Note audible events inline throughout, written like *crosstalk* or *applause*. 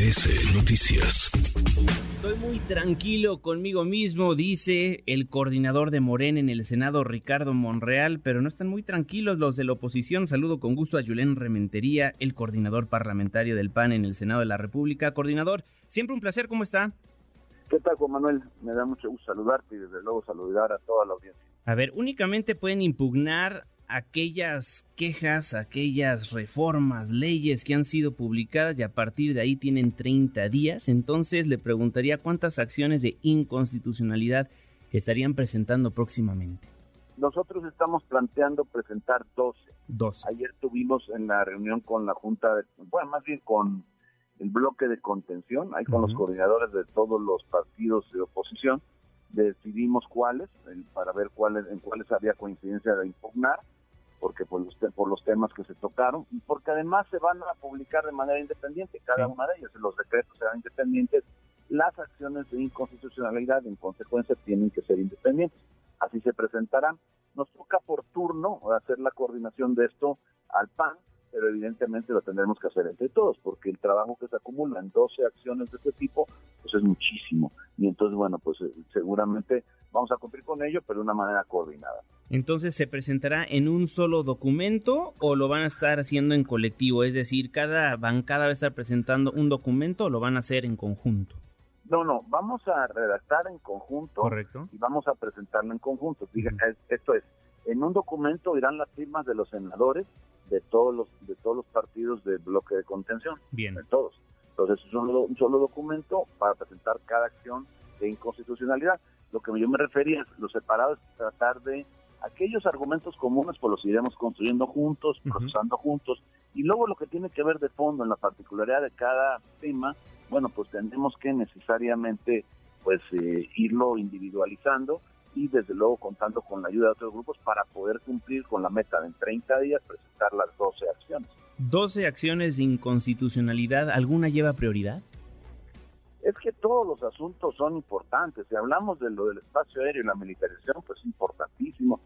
MBS Noticias. Estoy muy tranquilo conmigo mismo, dice el coordinador de Morena en el Senado, Ricardo Monreal, pero no están muy tranquilos los de la oposición. Saludo con gusto a Julen Rementería, el coordinador parlamentario del PAN en el Senado de la República. Coordinador, siempre un placer, ¿cómo está? ¿Qué tal, Juan Manuel? Me da mucho gusto saludarte y desde luego saludar a toda la audiencia. A ver, únicamente pueden impugnar aquellas quejas, aquellas reformas, leyes que han sido publicadas y a partir de ahí tienen 30 días. Entonces le preguntaría cuántas acciones de inconstitucionalidad estarían presentando próximamente. Nosotros estamos planteando presentar 12. 12. Ayer tuvimos en la reunión con la Junta, de, bueno, más bien con el bloque de contención, ahí con los coordinadores de todos los partidos de oposición, decidimos cuáles, para ver cuáles, en cuáles había coincidencia de impugnar porque por los, por los temas que se tocaron y porque además se van a publicar de manera independiente, cada una de ellas, los decretos serán independientes, las acciones de inconstitucionalidad en consecuencia tienen que ser independientes, así se presentarán. Nos toca por turno hacer la coordinación de esto al PAN, pero evidentemente lo tendremos que hacer entre todos, porque el trabajo que se acumula en 12 acciones de este tipo, pues es muchísimo. Y entonces, bueno, pues eh, seguramente vamos a cumplir con ello, pero de una manera coordinada. Entonces, ¿se presentará en un solo documento o lo van a estar haciendo en colectivo? Es decir, ¿cada bancada va a estar presentando un documento o lo van a hacer en conjunto? No, no, vamos a redactar en conjunto. Correcto. Y vamos a presentarlo en conjunto. esto es, en un documento irán las firmas de los senadores de todos los de todos los partidos del bloque de contención. Bien. De todos. Entonces, es un solo documento para presentar cada acción de inconstitucionalidad. Lo que yo me refería, lo separado es tratar de aquellos argumentos comunes, pues los iremos construyendo juntos, procesando juntos, y luego lo que tiene que ver de fondo en la particularidad de cada tema, bueno, pues tenemos que necesariamente pues eh, irlo individualizando y desde luego contando con la ayuda de otros grupos para poder cumplir con la meta de en 30 días presentar las 12 acciones. 12 acciones de inconstitucionalidad, ¿alguna lleva prioridad? es que todos los asuntos son importantes. Si hablamos de lo del espacio aéreo y la militarización, pues es importantísimo.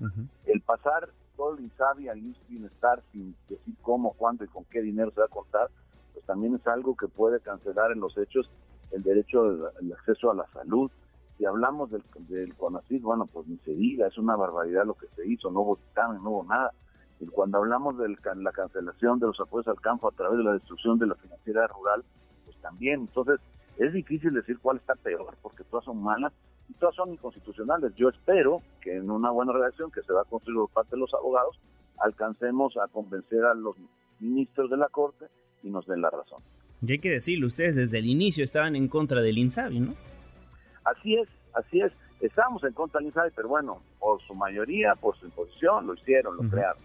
El pasar todo el INSABI al bienestar sin decir cómo, cuándo y con qué dinero se va a contar, pues también es algo que puede cancelar en los hechos el derecho al acceso a la salud. Si hablamos del, del CONACYT, bueno, pues ni se diga, es una barbaridad lo que se hizo, no hubo dictamen, no hubo nada. Y cuando hablamos de la cancelación de los apoyos al campo a través de la destrucción de la financiera rural, pues también. Entonces, es difícil decir cuál está peor, porque todas son malas y todas son inconstitucionales. Yo espero que en una buena redacción que se va a construir por parte de los abogados, alcancemos a convencer a los ministros de la Corte y nos den la razón. Y hay que decirlo, ustedes desde el inicio estaban en contra del INSABI, ¿no? Así es, así es. Estábamos en contra del INSABI, pero bueno, por su mayoría, por su imposición, lo hicieron, lo crearon.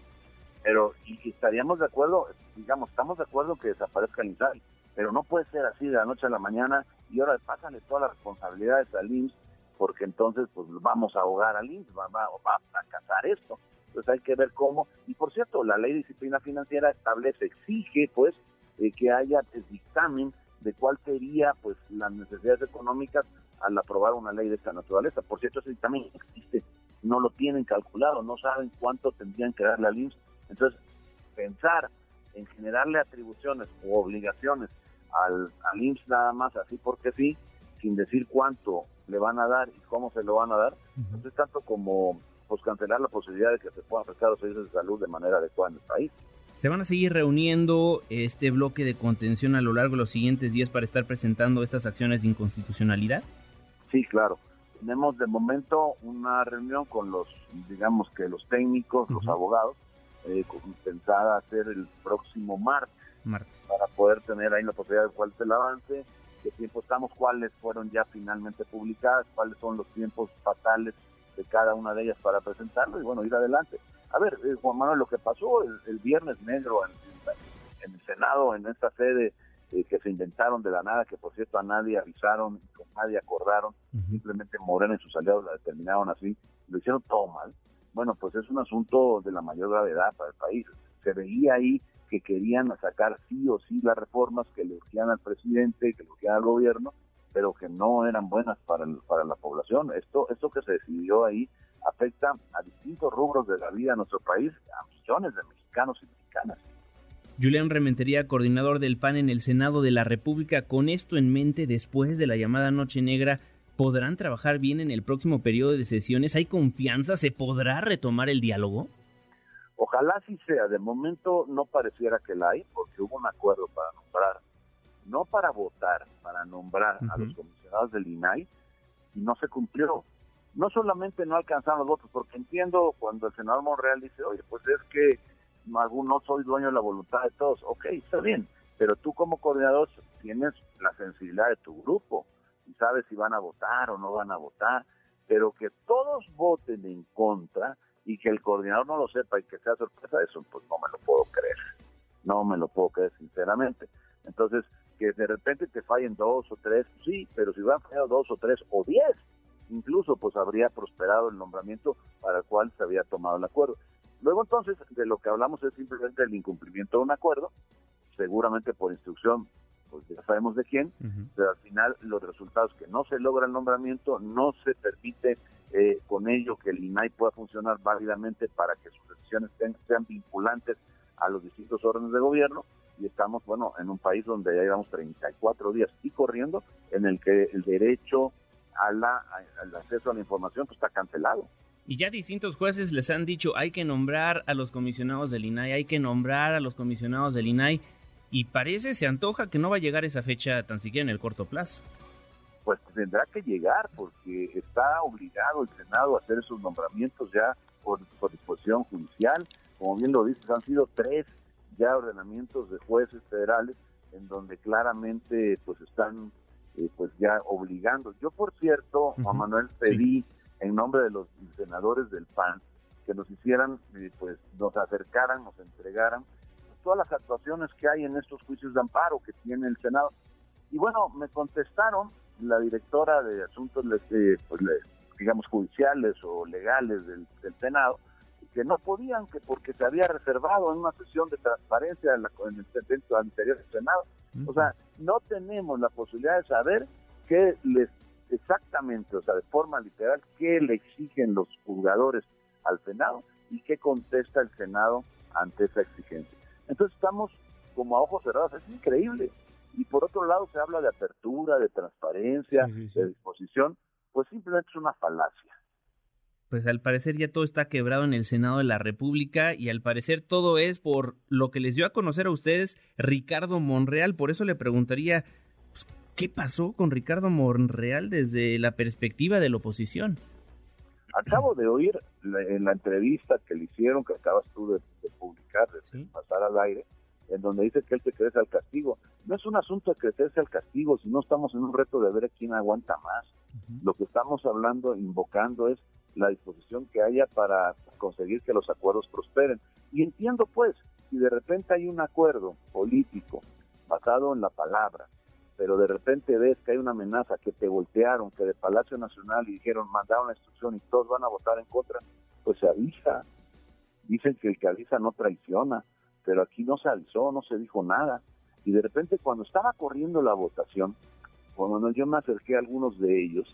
Pero y estaríamos de acuerdo, digamos, estamos de acuerdo que desaparezca el INSABI pero no puede ser así de la noche a la mañana y ahora pásale todas las responsabilidades al IMSS porque entonces pues vamos a ahogar al IMSS, va, va, va a fracasar esto. Entonces hay que ver cómo, y por cierto, la ley de disciplina financiera establece, exige pues eh, que haya el dictamen de cuál sería pues las necesidades económicas al aprobar una ley de esta naturaleza. Por cierto, ese dictamen existe, no lo tienen calculado, no saben cuánto tendrían que darle al IMSS. Entonces, pensar en generarle atribuciones u obligaciones al, al IMSS nada más así porque sí, sin decir cuánto le van a dar y cómo se lo van a dar, no es tanto como pues cancelar la posibilidad de que se puedan prestar los servicios de salud de manera adecuada en el país. ¿Se van a seguir reuniendo este bloque de contención a lo largo de los siguientes días para estar presentando estas acciones de inconstitucionalidad? Sí, claro. Tenemos de momento una reunión con los, digamos que los técnicos, los abogados, eh, pensada hacer el próximo martes, para poder tener ahí la posibilidad de cuál es el avance, qué tiempo estamos, cuáles fueron ya finalmente publicadas, cuáles son los tiempos fatales de cada una de ellas para presentarlo y bueno, ir adelante. A ver, eh, Juan Manuel, lo que pasó el, viernes negro en, el Senado, en esta sede eh, que se inventaron de la nada, que por cierto a nadie avisaron, con nadie acordaron, simplemente Morena y sus aliados la determinaron así, lo hicieron todo mal bueno, pues es un asunto de la mayor gravedad para el país. Se veía ahí que querían sacar sí o sí las reformas que le urgían al presidente, que le urgían al gobierno, pero que no eran buenas para, para la población. Esto, esto que se decidió ahí afecta a distintos rubros de la vida de nuestro país, a millones de mexicanos y mexicanas. Julián Rementería, coordinador del PAN en el Senado de la República, con esto en mente, después de la llamada Noche Negra, ¿podrán trabajar bien en el próximo periodo de sesiones? ¿Hay confianza? ¿Se podrá retomar el diálogo? Ojalá sí sea. De momento no pareciera que la hay, porque hubo un acuerdo para nombrar, no para votar, para nombrar a los comisionados del INAI, y no se cumplió. No solamente no alcanzaron los votos, porque entiendo cuando el senador Monreal dice, oye, pues es que no soy dueño de la voluntad de todos. Ok, está bien, pero tú como coordinador tienes la sensibilidad de tu grupo y sabes si van a votar o no van a votar, pero que todos voten en contra y que el coordinador no lo sepa y que sea sorpresa, eso pues no me lo puedo creer. No me lo puedo creer sinceramente. Entonces, que de repente te fallen dos o tres, sí, pero si van fallado dos o tres o diez, incluso pues habría prosperado el nombramiento para el cual se había tomado el acuerdo. Luego entonces, de lo que hablamos es simplemente el incumplimiento de un acuerdo, seguramente por instrucción, pues ya sabemos de quién, pero al final los resultados que no se logra el nombramiento, no se permite eh, con ello que el INAI pueda funcionar válidamente para que sus decisiones sean vinculantes a los distintos órdenes de gobierno y estamos, bueno, en un país donde ya llevamos 34 días y corriendo en el que el derecho a la, al acceso a la información pues, está cancelado. Y ya distintos jueces les han dicho hay que nombrar a los comisionados del INAI, hay que nombrar a los comisionados del INAI y parece, se antoja que no va a llegar esa fecha tan siquiera en el corto plazo pues tendrá que llegar porque está obligado el Senado a hacer esos nombramientos ya por, disposición judicial. Como bien lo dices, han sido tres ya ordenamientos de jueces federales en donde claramente pues están eh, pues ya obligando. Yo por cierto, Juan Manuel, pedí en nombre de los senadores del PAN que nos hicieran, eh, pues nos acercaran, nos entregaran todas las actuaciones que hay en estos juicios de amparo que tiene el Senado. Y bueno, me contestaron la directora de asuntos, eh, pues, digamos, judiciales o legales del, Senado, que no podían, que porque se había reservado en una sesión de transparencia en, la, en el dentro del interior del Senado. O sea, no tenemos la posibilidad de saber qué les exactamente, o sea, de forma literal, qué le exigen los juzgadores al Senado y qué contesta el Senado ante esa exigencia. Entonces estamos como a ojos cerrados, es increíble y por otro lado se habla de apertura, de transparencia, de disposición, pues simplemente es una falacia. Pues al parecer ya todo está quebrado en el Senado de la República y al parecer todo es por lo que les dio a conocer a ustedes Ricardo Monreal. Por eso le preguntaría, ¿qué pasó con Ricardo Monreal desde la perspectiva de la oposición? Acabo de oír en la entrevista que le hicieron, que acabas tú de, publicar, de pasar al aire, en donde dice que él se crece al castigo. No es un asunto de crecerse al castigo, sino estamos en un reto de ver quién aguanta más. Lo que estamos hablando, invocando, es la disposición que haya para conseguir que los acuerdos prosperen. Y entiendo pues, si de repente hay un acuerdo político basado en la palabra, pero de repente ves que hay una amenaza, que te voltearon, que de Palacio Nacional y dijeron, mandaron la instrucción y todos van a votar en contra, pues se avisa. Dicen que el que avisa no traiciona pero aquí no se avisó, no se dijo nada. Y de repente cuando estaba corriendo la votación, cuando yo me acerqué a algunos de ellos,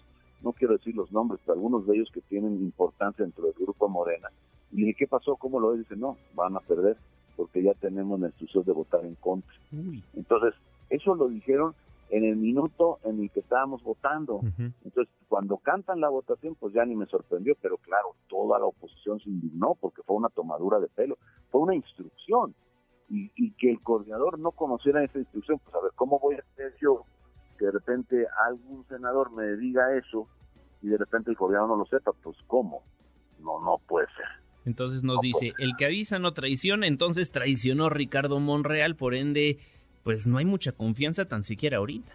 no quiero decir los nombres, pero algunos de ellos que tienen importancia dentro del grupo Morena, y dije, ¿qué pasó? ¿Cómo lo ves? Dice, no, van a perder, porque ya tenemos la instrucción de votar en contra. Entonces, eso lo dijeron en el minuto en el que estábamos votando. Entonces, cuando cantan la votación, pues ya ni me sorprendió, pero claro, toda la oposición se indignó porque fue una tomadura de pelo, fue una instrucción. Y, y que el coordinador no conociera esa instrucción, pues a ver, ¿cómo voy a hacer yo que de repente algún senador me diga eso y de repente el coordinador no lo sepa? Pues ¿cómo? No, no puede ser. Entonces nos dice, el que avisa no traiciona, entonces traicionó Ricardo Monreal, por ende pues no hay mucha confianza tan siquiera ahorita.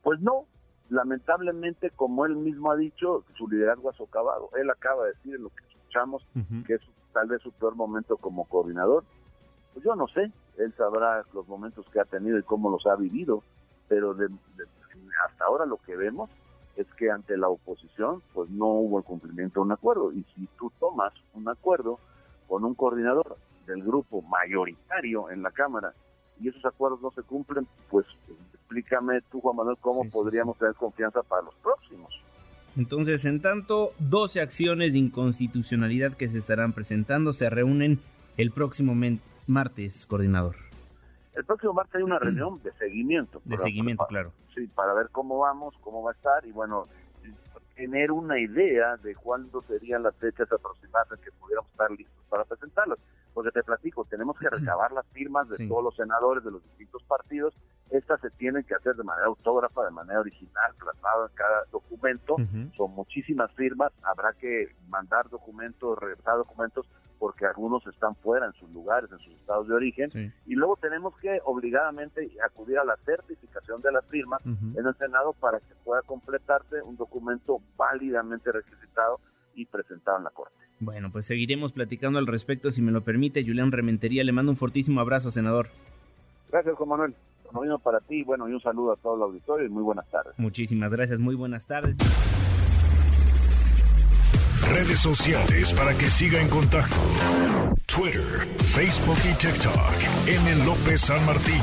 Pues no, lamentablemente, como él mismo ha dicho, su liderazgo ha socavado. Él acaba de decir en lo que escuchamos que es tal vez su peor momento como coordinador. Pues yo no sé, él sabrá los momentos que ha tenido y cómo los ha vivido, pero hasta ahora lo que vemos es que ante la oposición pues no hubo el cumplimiento de un acuerdo y si tú tomas un acuerdo con un coordinador del grupo mayoritario en la Cámara y esos acuerdos no se cumplen, pues explícame tú, Juan Manuel, cómo podríamos tener confianza para los próximos. Entonces, en tanto, 12 acciones de inconstitucionalidad que se estarán presentando se reúnen el próximo martes, coordinador. El próximo martes hay una reunión de seguimiento. De seguimiento, claro. Sí, para ver cómo vamos, cómo va a estar y bueno, tener una idea de cuándo serían las fechas aproximadas en que pudiéramos estar listos para presentarlas. Porque te platico, tenemos que *laughs* recabar las firmas de todos los senadores de los distintos partidos. Estas se tienen que hacer de manera autógrafa, de manera original, plasmado en cada documento. Son muchísimas firmas, habrá que mandar documentos, regresar documentos porque algunos están fuera en sus lugares, en sus estados de origen, y luego tenemos que obligadamente acudir a la certificación de las firmas en el Senado para que pueda completarse un documento válidamente requisitado y presentado en la Corte. Bueno, pues seguiremos platicando al respecto, si me lo permite, Julián Rementería, le mando un fortísimo abrazo, senador. Gracias, Juan Manuel. Lo mismo para ti, bueno, y un saludo a todo el auditorio y muy buenas tardes. Muchísimas gracias, muy buenas tardes. Redes sociales para que siga en contacto: Twitter, Facebook y TikTok. M. López San Martín.